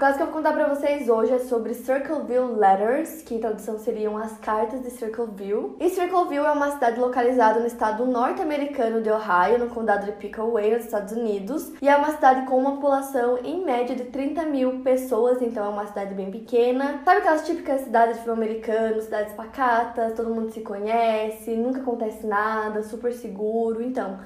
Caso que eu vou contar pra vocês hoje é sobre Circleville Letters, que em tradução seriam as cartas de Circleville. E Circleville é uma cidade localizada no estado norte-americano de Ohio, no condado de Pickaway, nos Estados Unidos. E é uma cidade com uma população em média de 30 mil pessoas, então é uma cidade bem pequena. Sabe aquelas típicas cidades de filme americano, cidades pacatas, todo mundo se conhece, nunca acontece nada, super seguro. Então,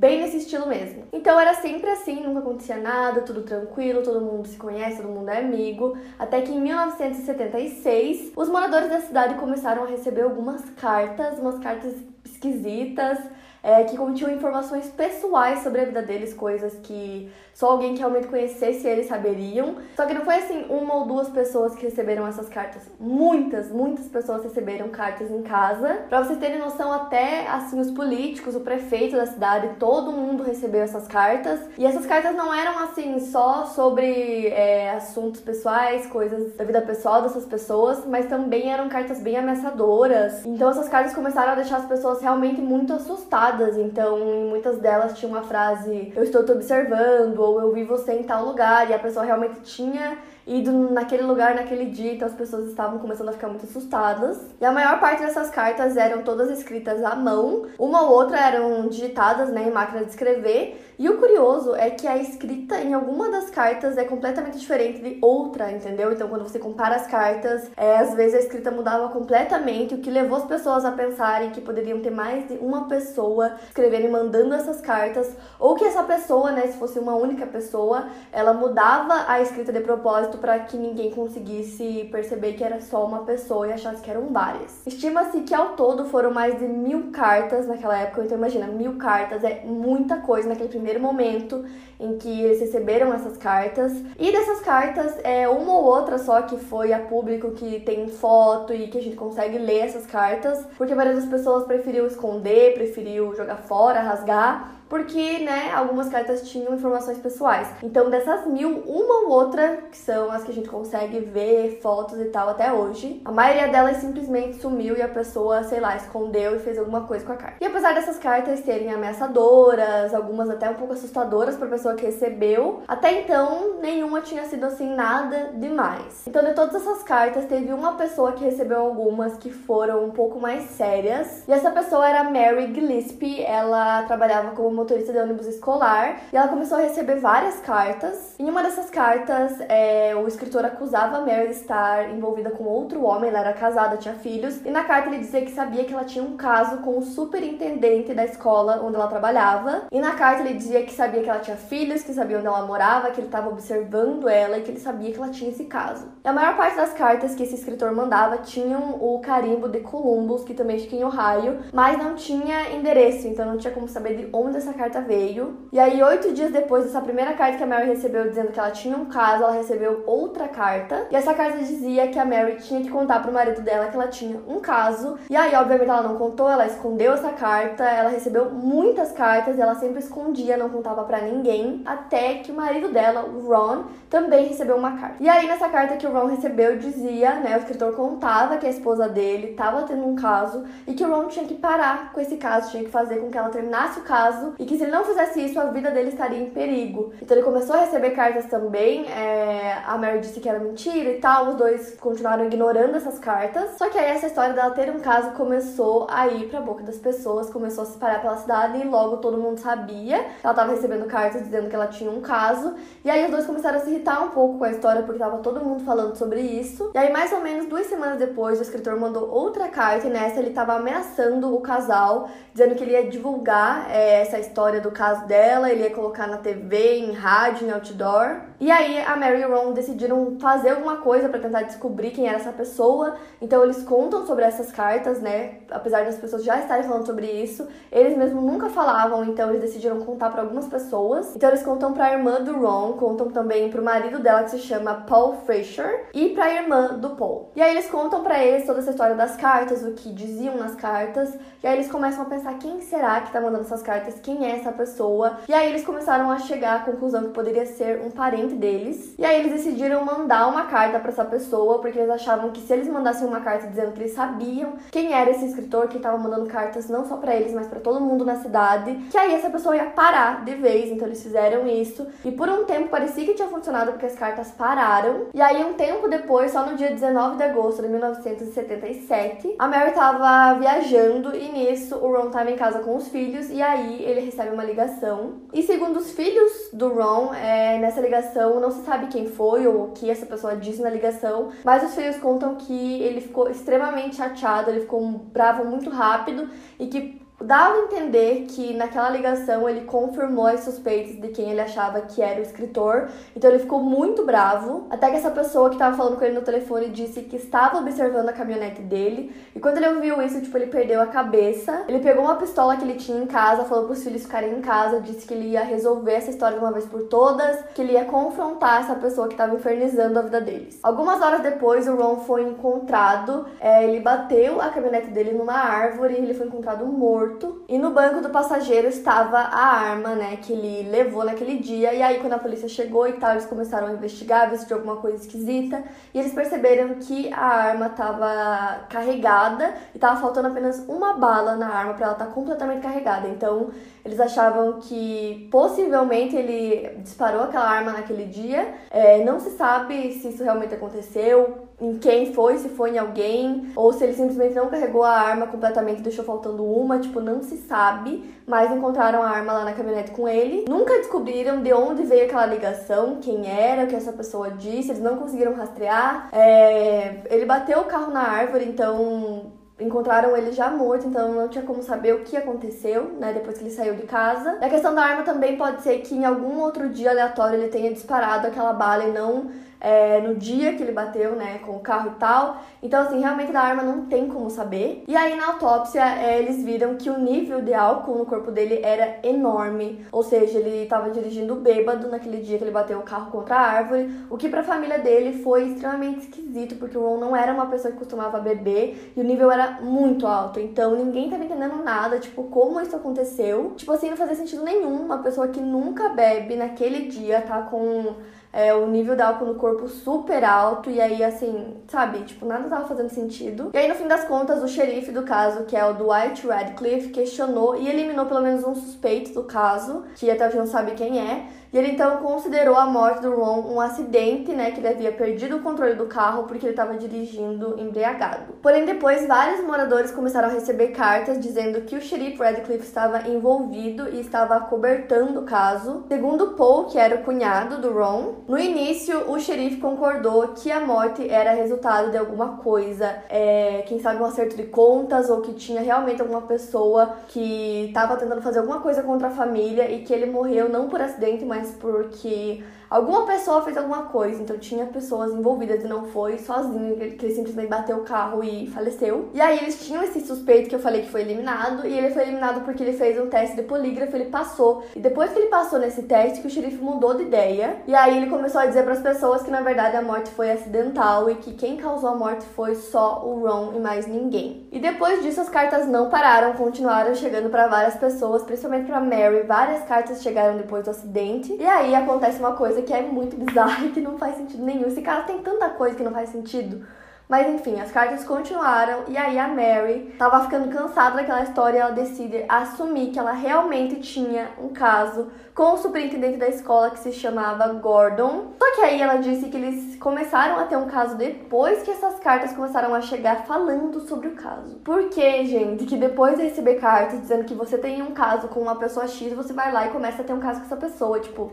bem nesse estilo mesmo. Então era sempre assim, nunca acontecia nada, tudo tranquilo, todo mundo se conhece, todo mundo é amigo. Até que em 1976, os moradores da cidade começaram a receber algumas cartas, umas cartas esquisitas, é, que continham informações pessoais sobre a vida deles, coisas que só alguém que realmente conhecesse eles saberiam. Só que não foi assim uma ou duas pessoas que receberam essas cartas. Muitas, muitas pessoas receberam cartas em casa. Para vocês terem noção, até assim os políticos, o prefeito da cidade, todo mundo recebeu essas cartas. E essas cartas não eram assim só sobre é, assuntos pessoais, coisas da vida pessoal dessas pessoas, mas também eram cartas bem ameaçadoras. Então essas cartas começaram a deixar as pessoas realmente muito assustadas. Então, em muitas delas tinha uma frase: "Eu estou te observando" ou eu vi você em tal lugar, e a pessoa realmente tinha ido naquele lugar naquele dia, então as pessoas estavam começando a ficar muito assustadas. E a maior parte dessas cartas eram todas escritas à mão, uma ou outra eram digitadas né, em máquina de escrever. E o curioso é que a escrita em alguma das cartas é completamente diferente de outra, entendeu? Então quando você compara as cartas, é, às vezes a escrita mudava completamente, o que levou as pessoas a pensarem que poderiam ter mais de uma pessoa escrevendo e mandando essas cartas, ou que essa pessoa, né, se fosse uma única pessoa, ela mudava a escrita de propósito para que ninguém conseguisse perceber que era só uma pessoa e achasse que eram várias. Estima-se que ao todo foram mais de mil cartas naquela época, então imagina, mil cartas é muita coisa naquele primeiro momento em que eles receberam essas cartas. E dessas cartas, é uma ou outra só que foi a público, que tem foto e que a gente consegue ler essas cartas, porque maioria das pessoas preferiu esconder, preferiu jogar fora, rasgar porque, né, algumas cartas tinham informações pessoais. Então, dessas mil, uma ou outra, que são as que a gente consegue ver fotos e tal até hoje, a maioria delas simplesmente sumiu e a pessoa, sei lá, escondeu e fez alguma coisa com a carta. E apesar dessas cartas serem ameaçadoras, algumas até um pouco assustadoras para a pessoa que recebeu, até então nenhuma tinha sido assim nada demais. Então, de todas essas cartas, teve uma pessoa que recebeu algumas que foram um pouco mais sérias. E essa pessoa era Mary Gillespie, ela trabalhava como motorista de ônibus escolar e ela começou a receber várias cartas. Em uma dessas cartas, é, o escritor acusava Mary de estar envolvida com outro homem, ela era casada, tinha filhos, e na carta ele dizia que sabia que ela tinha um caso com o superintendente da escola onde ela trabalhava. E na carta ele dizia que sabia que ela tinha filhos, que sabia onde ela morava, que ele estava observando ela e que ele sabia que ela tinha esse caso. E a maior parte das cartas que esse escritor mandava tinham o carimbo de Columbus, que também fica em Ohio, mas não tinha endereço, então não tinha como saber de onde essa essa carta veio. E aí, oito dias depois dessa primeira carta que a Mary recebeu dizendo que ela tinha um caso, ela recebeu outra carta. E essa carta dizia que a Mary tinha que contar pro marido dela que ela tinha um caso. E aí, obviamente, ela não contou, ela escondeu essa carta. Ela recebeu muitas cartas e ela sempre escondia, não contava para ninguém. Até que o marido dela, o Ron, também recebeu uma carta. E aí, nessa carta que o Ron recebeu, dizia, né, o escritor contava que a esposa dele estava tendo um caso e que o Ron tinha que parar com esse caso, tinha que fazer com que ela terminasse o caso e que se ele não fizesse isso, a vida dele estaria em perigo. Então ele começou a receber cartas também. É... A Mary disse que era mentira e tal. Os dois continuaram ignorando essas cartas. Só que aí essa história dela ter um caso começou a ir pra boca das pessoas, começou a se espalhar pela cidade e logo todo mundo sabia. Ela tava recebendo cartas dizendo que ela tinha um caso. E aí os dois começaram a se irritar um pouco com a história porque tava todo mundo falando sobre isso. E aí, mais ou menos duas semanas depois, o escritor mandou outra carta e nessa ele tava ameaçando o casal, dizendo que ele ia divulgar é, essa história do caso dela, ele ia colocar na TV, em rádio, em outdoor. E aí a Mary e Ron decidiram fazer alguma coisa para tentar descobrir quem era essa pessoa. Então eles contam sobre essas cartas, né? Apesar das pessoas já estarem falando sobre isso, eles mesmos nunca falavam, então eles decidiram contar para algumas pessoas. Então eles contam para a irmã do Ron, contam também pro marido dela que se chama Paul Fraser e para a irmã do Paul. E aí eles contam para eles toda essa história das cartas, o que diziam nas cartas, e aí eles começam a pensar quem será que tá mandando essas cartas, quem é essa pessoa. E aí eles começaram a chegar à conclusão que poderia ser um parente deles. E aí eles decidiram mandar uma carta para essa pessoa, porque eles achavam que se eles mandassem uma carta dizendo que eles sabiam quem era esse escritor que estava mandando cartas não só para eles, mas para todo mundo na cidade, que aí essa pessoa ia parar de vez. Então eles fizeram isso. E por um tempo parecia que tinha funcionado porque as cartas pararam. E aí um tempo depois, só no dia 19 de agosto de 1977, a Mary tava viajando e nisso o Ron tava em casa com os filhos e aí ele recebe uma ligação. E segundo os filhos do Ron, é, nessa ligação não se sabe quem foi ou o que essa pessoa disse na ligação, mas os filhos contam que ele ficou extremamente chateado, ele ficou bravo muito rápido e que dava a entender que naquela ligação ele confirmou as suspeitas de quem ele achava que era o escritor. Então ele ficou muito bravo, até que essa pessoa que estava falando com ele no telefone disse que estava observando a caminhonete dele. E quando ele ouviu isso, tipo, ele perdeu a cabeça. Ele pegou uma pistola que ele tinha em casa, falou para os filhos ficarem em casa, disse que ele ia resolver essa história de uma vez por todas, que ele ia confrontar essa pessoa que estava infernizando a vida deles. Algumas horas depois, o Ron foi encontrado, é, ele bateu a caminhonete dele numa árvore, ele foi encontrado morto morto. E no banco do passageiro estava a arma, né, que ele levou naquele dia. E aí, quando a polícia chegou e tal, eles começaram a investigar, ver se tinha alguma coisa esquisita. E eles perceberam que a arma estava carregada e estava faltando apenas uma bala na arma para ela estar tá completamente carregada. Então, eles achavam que possivelmente ele disparou aquela arma naquele dia. É, não se sabe se isso realmente aconteceu, em quem foi, se foi em alguém, ou se ele simplesmente não carregou a arma completamente deixou faltando uma, tipo, não se sabe, mas encontraram a arma lá na caminhonete com ele. Nunca descobriram de onde veio aquela ligação, quem era, o que essa pessoa disse, eles não conseguiram rastrear. É... Ele bateu o carro na árvore, então encontraram ele já morto, então não tinha como saber o que aconteceu, né, depois que ele saiu de casa. A questão da arma também pode ser que em algum outro dia aleatório ele tenha disparado aquela bala e não é, no dia que ele bateu, né, com o carro e tal. Então, assim, realmente da arma não tem como saber. E aí, na autópsia, é, eles viram que o nível de álcool no corpo dele era enorme. Ou seja, ele estava dirigindo bêbado naquele dia que ele bateu o carro contra a árvore. O que pra família dele foi extremamente esquisito, porque o Ron não era uma pessoa que costumava beber e o nível era muito alto. Então, ninguém tava entendendo nada, tipo, como isso aconteceu. Tipo assim, não fazia sentido nenhum uma pessoa que nunca bebe naquele dia tá com é, o nível de álcool no corpo super alto, e aí, assim, sabe, tipo, nada tava fazendo sentido. E aí, no fim das contas, o xerife do caso, que é o Dwight Radcliffe, questionou e eliminou pelo menos um suspeito do caso, que até hoje não sabe quem é, e ele então considerou a morte do Ron um acidente, né, que ele havia perdido o controle do carro porque ele estava dirigindo embriagado. Porém, depois vários moradores começaram a receber cartas dizendo que o xerife Radcliffe estava envolvido e estava acobertando o caso. Segundo Paul, que era o cunhado do Ron, no início o xerife concordou que a morte era resultado de alguma coisa, é, quem sabe um acerto de contas ou que tinha realmente alguma pessoa que estava tentando fazer alguma coisa contra a família e que ele morreu não por acidente, mas porque alguma pessoa fez alguma coisa, então tinha pessoas envolvidas e não foi sozinho, que ele simplesmente bateu o carro e faleceu. E aí eles tinham esse suspeito que eu falei que foi eliminado, e ele foi eliminado porque ele fez um teste de polígrafo, ele passou. E depois que ele passou nesse teste, que o xerife mudou de ideia, e aí ele começou a dizer para as pessoas que na verdade a morte foi acidental e que quem causou a morte foi só o Ron e mais ninguém. E depois disso as cartas não pararam, continuaram chegando para várias pessoas, principalmente para Mary. Várias cartas chegaram depois do acidente. E aí acontece uma coisa coisa que é muito bizarra e que não faz sentido nenhum. Esse cara tem tanta coisa que não faz sentido. Mas enfim, as cartas continuaram e aí a Mary tava ficando cansada daquela história e ela decide assumir que ela realmente tinha um caso com o superintendente da escola que se chamava Gordon. Só que aí ela disse que eles começaram a ter um caso depois que essas cartas começaram a chegar falando sobre o caso. Por que, gente, que depois de receber cartas dizendo que você tem um caso com uma pessoa X, você vai lá e começa a ter um caso com essa pessoa, tipo,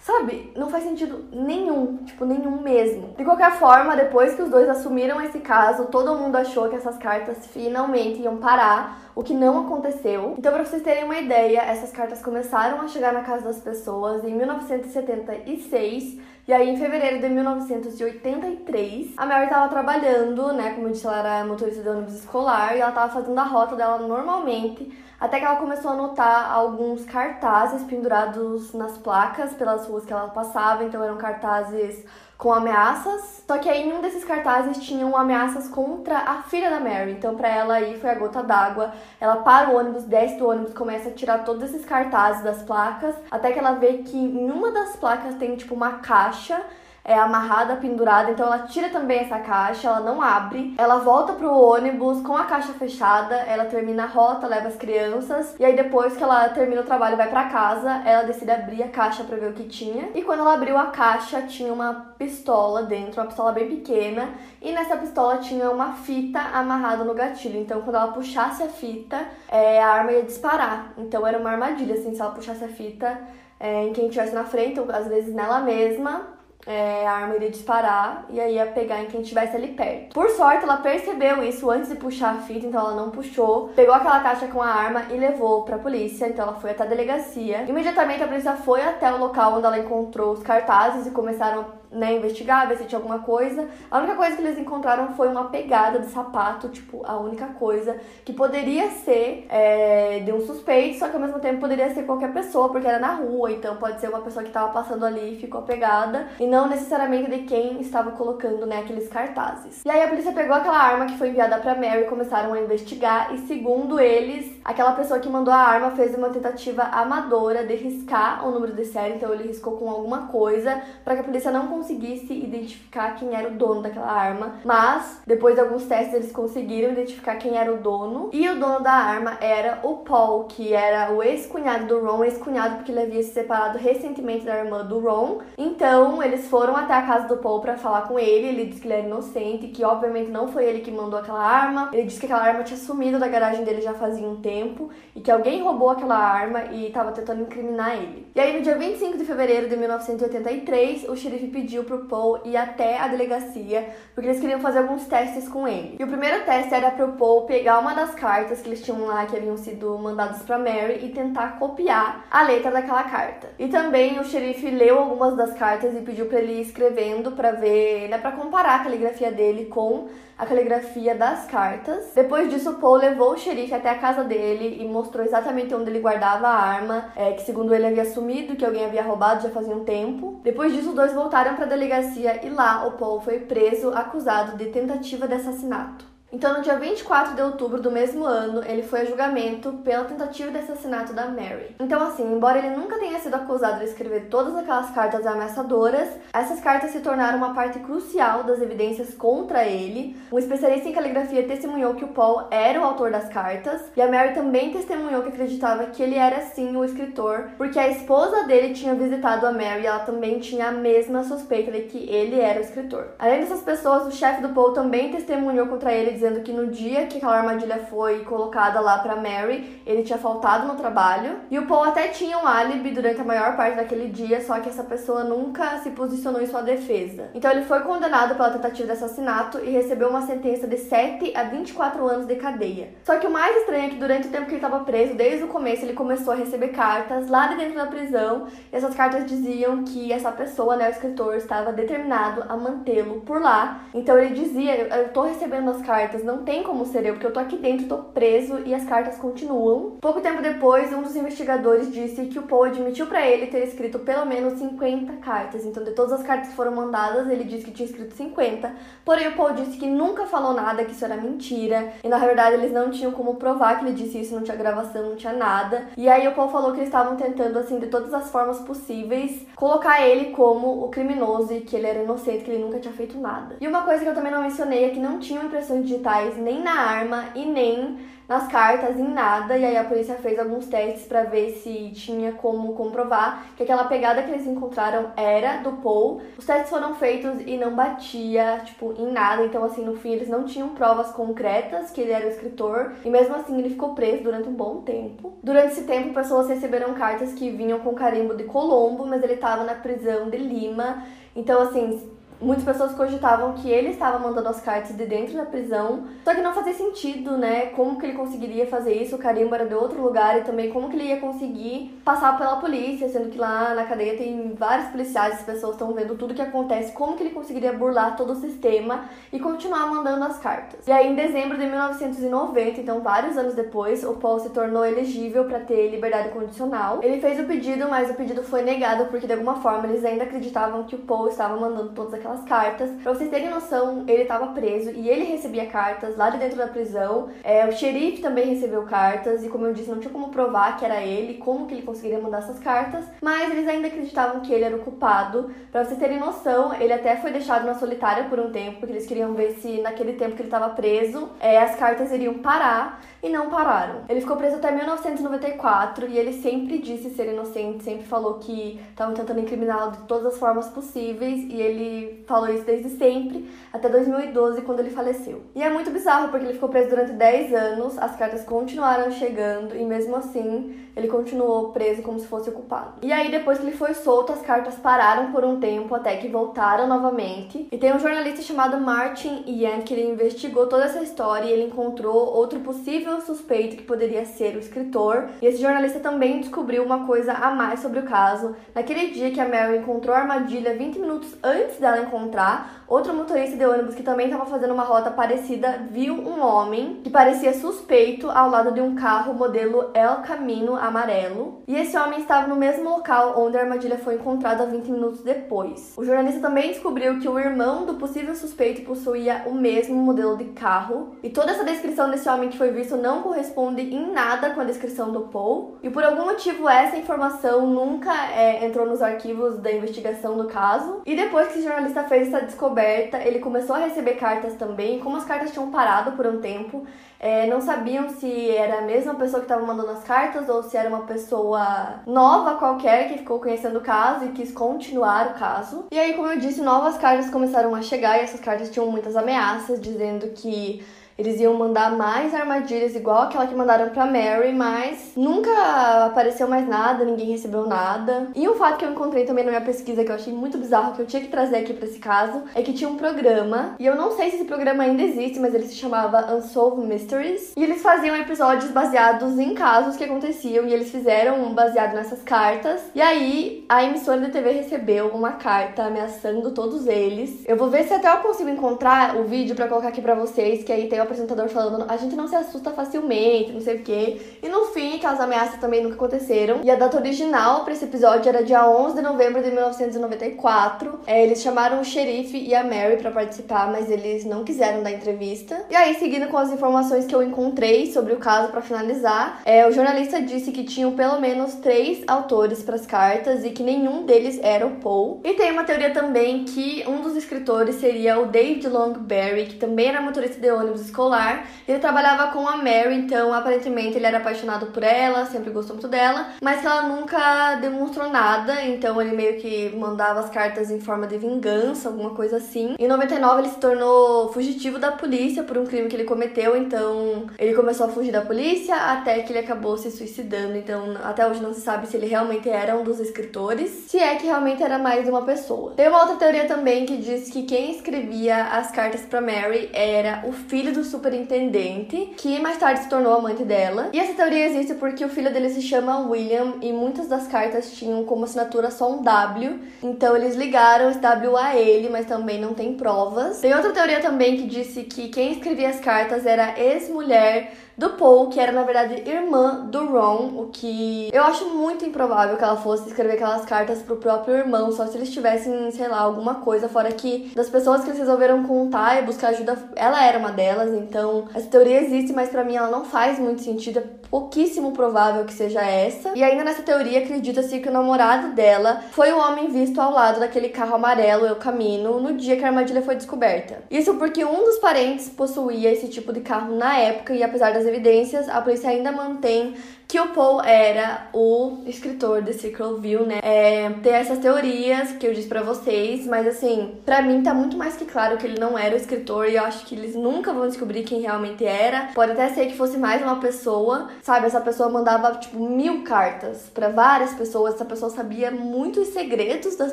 Sabe? Não faz sentido nenhum, tipo, nenhum mesmo. De qualquer forma, depois que os dois assumiram esse caso, todo mundo achou que essas cartas finalmente iam parar, o que não aconteceu. Então, para vocês terem uma ideia, essas cartas começaram a chegar na casa das pessoas em 1976. E aí, em fevereiro de 1983, a Mary estava trabalhando, né? Como eu disse, ela era motorista de ônibus escolar e ela estava fazendo a rota dela normalmente até que ela começou a notar alguns cartazes pendurados nas placas pelas ruas que ela passava, então eram cartazes com ameaças. Só que aí em um desses cartazes tinham ameaças contra a filha da Mary. Então para ela aí foi a gota d'água. Ela para o ônibus, desce do ônibus, começa a tirar todos esses cartazes das placas, até que ela vê que em uma das placas tem tipo uma caixa é amarrada, pendurada, então ela tira também essa caixa, ela não abre, ela volta pro ônibus com a caixa fechada, ela termina a rota, leva as crianças, e aí depois que ela termina o trabalho vai para casa, ela decide abrir a caixa para ver o que tinha. E quando ela abriu a caixa, tinha uma pistola dentro, uma pistola bem pequena, e nessa pistola tinha uma fita amarrada no gatilho. Então quando ela puxasse a fita, é, a arma ia disparar. Então era uma armadilha, assim, se ela puxasse a fita é, em quem estivesse na frente, ou às vezes nela mesma, é, a arma iria disparar e aí ia pegar em quem estivesse ali perto. Por sorte, ela percebeu isso antes de puxar a fita, então ela não puxou. Pegou aquela caixa com a arma e levou pra polícia, então ela foi até a delegacia. Imediatamente a polícia foi até o local onde ela encontrou os cartazes e começaram né, investigar, ver se tinha alguma coisa. A única coisa que eles encontraram foi uma pegada de sapato, tipo, a única coisa que poderia ser é, de um suspeito, só que ao mesmo tempo poderia ser qualquer pessoa, porque era na rua, então pode ser uma pessoa que estava passando ali e ficou pegada, e não necessariamente de quem estava colocando, né, aqueles cartazes. E aí a polícia pegou aquela arma que foi enviada para Mary e começaram a investigar, e segundo eles, aquela pessoa que mandou a arma fez uma tentativa amadora de riscar o número de série, então ele riscou com alguma coisa para que a polícia não conseguisse identificar quem era o dono daquela arma, mas depois de alguns testes eles conseguiram identificar quem era o dono. E o dono da arma era o Paul, que era o ex-cunhado do Ron, ex-cunhado porque ele havia se separado recentemente da irmã do Ron. Então, eles foram até a casa do Paul para falar com ele. Ele disse que ele era inocente, que obviamente não foi ele que mandou aquela arma. Ele disse que aquela arma tinha sumido da garagem dele já fazia um tempo e que alguém roubou aquela arma e estava tentando incriminar ele. E aí, no dia 25 de fevereiro de 1983, o xerife pediu pediu pro Paul ir até a delegacia, porque eles queriam fazer alguns testes com ele. E o primeiro teste era pro Paul pegar uma das cartas que eles tinham lá, que haviam sido mandadas para Mary, e tentar copiar a letra daquela carta. E também o xerife leu algumas das cartas e pediu para ele ir escrevendo para ver, né, para comparar a caligrafia dele com a caligrafia das cartas. Depois disso, Paul levou o xerife até a casa dele e mostrou exatamente onde ele guardava a arma, é, que segundo ele havia sumido, que alguém havia roubado já fazia um tempo. Depois disso, os dois voltaram para a delegacia e lá o Paul foi preso acusado de tentativa de assassinato. Então, no dia 24 de outubro do mesmo ano, ele foi a julgamento pela tentativa de assassinato da Mary. Então, assim, embora ele nunca tenha sido acusado de escrever todas aquelas cartas ameaçadoras, essas cartas se tornaram uma parte crucial das evidências contra ele. Um especialista em caligrafia testemunhou que o Paul era o autor das cartas, e a Mary também testemunhou que acreditava que ele era sim o escritor, porque a esposa dele tinha visitado a Mary e ela também tinha a mesma suspeita de que ele era o escritor. Além dessas pessoas, o chefe do Paul também testemunhou contra ele dizendo que no dia que aquela armadilha foi colocada lá para Mary, ele tinha faltado no trabalho. E o Paul até tinha um álibi durante a maior parte daquele dia, só que essa pessoa nunca se posicionou em sua defesa. Então ele foi condenado pela tentativa de assassinato e recebeu uma sentença de 7 a 24 anos de cadeia. Só que o mais estranho é que durante o tempo que ele estava preso, desde o começo ele começou a receber cartas lá de dentro da prisão, e essas cartas diziam que essa pessoa, né, o escritor, estava determinado a mantê-lo por lá. Então ele dizia: "Eu tô recebendo as cartas cartas não tem como ser eu, porque eu tô aqui dentro, tô preso e as cartas continuam. Pouco tempo depois, um dos investigadores disse que o Paul admitiu para ele ter escrito pelo menos 50 cartas. Então, de todas as cartas que foram mandadas, ele disse que tinha escrito 50. Porém, o Paul disse que nunca falou nada, que isso era mentira. E na verdade, eles não tinham como provar que ele disse isso, não tinha gravação, não tinha nada. E aí o Paul falou que eles estavam tentando, assim, de todas as formas possíveis, colocar ele como o criminoso e que ele era inocente, que ele nunca tinha feito nada. E uma coisa que eu também não mencionei é que não tinham impressões de digitais nem na arma e nem nas cartas, em nada, e aí a polícia fez alguns testes para ver se tinha como comprovar que aquela pegada que eles encontraram era do Paul. Os testes foram feitos e não batia, tipo, em nada, então assim, no fim eles não tinham provas concretas que ele era o escritor, e mesmo assim ele ficou preso durante um bom tempo. Durante esse tempo, pessoas receberam cartas que vinham com carimbo de Colombo, mas ele estava na prisão de Lima. Então, assim, muitas pessoas cogitavam que ele estava mandando as cartas de dentro da prisão, só que não fazia sentido, né? Como que ele conseguiria fazer isso? O carimbo era de outro lugar e também como que ele ia conseguir passar pela polícia, sendo que lá na cadeia tem vários policiais, as pessoas estão vendo tudo que acontece, como que ele conseguiria burlar todo o sistema e continuar mandando as cartas. E aí em dezembro de 1990, então vários anos depois, o Paul se tornou elegível para ter liberdade condicional. Ele fez o pedido, mas o pedido foi negado porque de alguma forma eles ainda acreditavam que o Paul estava mandando todas aquelas aquelas cartas. Pra vocês terem noção, ele estava preso e ele recebia cartas lá de dentro da prisão. É, o xerife também recebeu cartas e, como eu disse, não tinha como provar que era ele, como que ele conseguiria mandar essas cartas, mas eles ainda acreditavam que ele era o culpado. Pra vocês terem noção, ele até foi deixado na solitária por um tempo, porque eles queriam ver se naquele tempo que ele estava preso, é, as cartas iriam parar e não pararam. Ele ficou preso até 1994 e ele sempre disse ser inocente, sempre falou que estavam tentando incriminá-lo de todas as formas possíveis e ele falou isso desde sempre, até 2012, quando ele faleceu. E é muito bizarro porque ele ficou preso durante 10 anos, as cartas continuaram chegando e mesmo assim ele continuou preso como se fosse o culpado. E aí, depois que ele foi solto, as cartas pararam por um tempo até que voltaram novamente. E tem um jornalista chamado Martin Ian que ele investigou toda essa história e ele encontrou outro possível suspeito que poderia ser o escritor. E esse jornalista também descobriu uma coisa a mais sobre o caso. Naquele dia que a Mary encontrou a armadilha 20 minutos antes dela encontrar, outro motorista de ônibus que também estava fazendo uma rota parecida viu um homem que parecia suspeito ao lado de um carro modelo El Camino amarelo. E esse homem estava no mesmo local onde a armadilha foi encontrada 20 minutos depois. O jornalista também descobriu que o irmão do possível suspeito possuía o mesmo modelo de carro. E toda essa descrição desse homem que foi visto não corresponde em nada com a descrição do Paul. E por algum motivo essa informação nunca é, entrou nos arquivos da investigação do caso. E depois que esse jornalista fez essa descoberta, ele começou a receber cartas também. Como as cartas tinham parado por um tempo, é, não sabiam se era a mesma pessoa que estava mandando as cartas ou se era uma pessoa nova qualquer que ficou conhecendo o caso e quis continuar o caso. E aí, como eu disse, novas cartas começaram a chegar e essas cartas tinham muitas ameaças, dizendo que eles iam mandar mais armadilhas igual aquela que mandaram para Mary, mas nunca apareceu mais nada, ninguém recebeu nada. E um fato que eu encontrei também na minha pesquisa que eu achei muito bizarro que eu tinha que trazer aqui para esse caso é que tinha um programa, e eu não sei se esse programa ainda existe, mas ele se chamava Unsolved Mysteries, e eles faziam episódios baseados em casos que aconteciam e eles fizeram um baseado nessas cartas. E aí a emissora de TV recebeu uma carta ameaçando todos eles. Eu vou ver se até eu consigo encontrar o vídeo para colocar aqui para vocês, que aí tem o apresentador falando, a gente não se assusta facilmente, não sei o quê. E no fim, aquelas ameaças também nunca aconteceram. E a data original para esse episódio era dia 11 de novembro de 1994. É, eles chamaram o xerife e a Mary para participar, mas eles não quiseram dar entrevista. E aí, seguindo com as informações que eu encontrei sobre o caso para finalizar, é, o jornalista disse que tinham pelo menos três autores para as cartas e que nenhum deles era o Paul. E tem uma teoria também que um dos escritores seria o David Longberry, que também era motorista de ônibus escolar. Ele trabalhava com a Mary, então aparentemente ele era apaixonado por ela, sempre gostou muito dela, mas ela nunca demonstrou nada, então ele meio que mandava as cartas em forma de vingança, alguma coisa assim. Em 99 ele se tornou fugitivo da polícia por um crime que ele cometeu, então ele começou a fugir da polícia até que ele acabou se suicidando, então até hoje não se sabe se ele realmente era um dos escritores, se é que realmente era mais uma pessoa. Tem uma outra teoria também que diz que quem escrevia as cartas para Mary era o filho do superintendente, que mais tarde se tornou amante dela. E essa teoria existe porque o filho dele se chama William e muitas das cartas tinham como assinatura só um W. Então eles ligaram esse W a ele, mas também não tem provas. Tem outra teoria também que disse que quem escrevia as cartas era ex-mulher do Paul, que era na verdade irmã do Ron, o que eu acho muito improvável que ela fosse escrever aquelas cartas pro próprio irmão, só se eles tivessem, sei lá, alguma coisa fora que das pessoas que eles resolveram contar e buscar ajuda, ela era uma delas, então essa teoria existe, mas para mim ela não faz muito sentido, é pouquíssimo provável que seja essa. E ainda nessa teoria acredita-se que o namorado dela foi o homem visto ao lado daquele carro amarelo Eu Camino no dia que a armadilha foi descoberta. Isso porque um dos parentes possuía esse tipo de carro na época e apesar das evidências, a polícia ainda mantém que o Paul era o escritor de Circleville, né? É, tem essas teorias que eu disse para vocês, mas assim, para mim tá muito mais que claro que ele não era o escritor e eu acho que eles nunca vão descobrir quem realmente era. Pode até ser que fosse mais uma pessoa, sabe? Essa pessoa mandava tipo mil cartas para várias pessoas, essa pessoa sabia muitos segredos das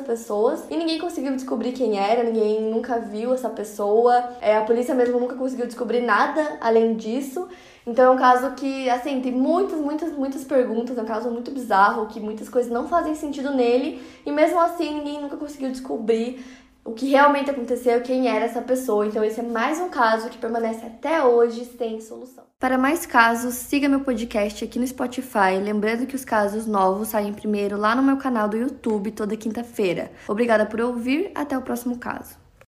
pessoas e ninguém conseguiu descobrir quem era, ninguém nunca viu essa pessoa, é, a polícia mesmo nunca conseguiu descobrir nada além disso. Então é um caso que, assim, tem muitas, muitas, muitas perguntas, é um caso muito bizarro, que muitas coisas não fazem sentido nele, e mesmo assim ninguém nunca conseguiu descobrir o que realmente aconteceu, quem era essa pessoa. Então esse é mais um caso que permanece até hoje sem solução. Para mais casos, siga meu podcast aqui no Spotify, lembrando que os casos novos saem primeiro lá no meu canal do YouTube toda quinta-feira. Obrigada por ouvir, até o próximo caso.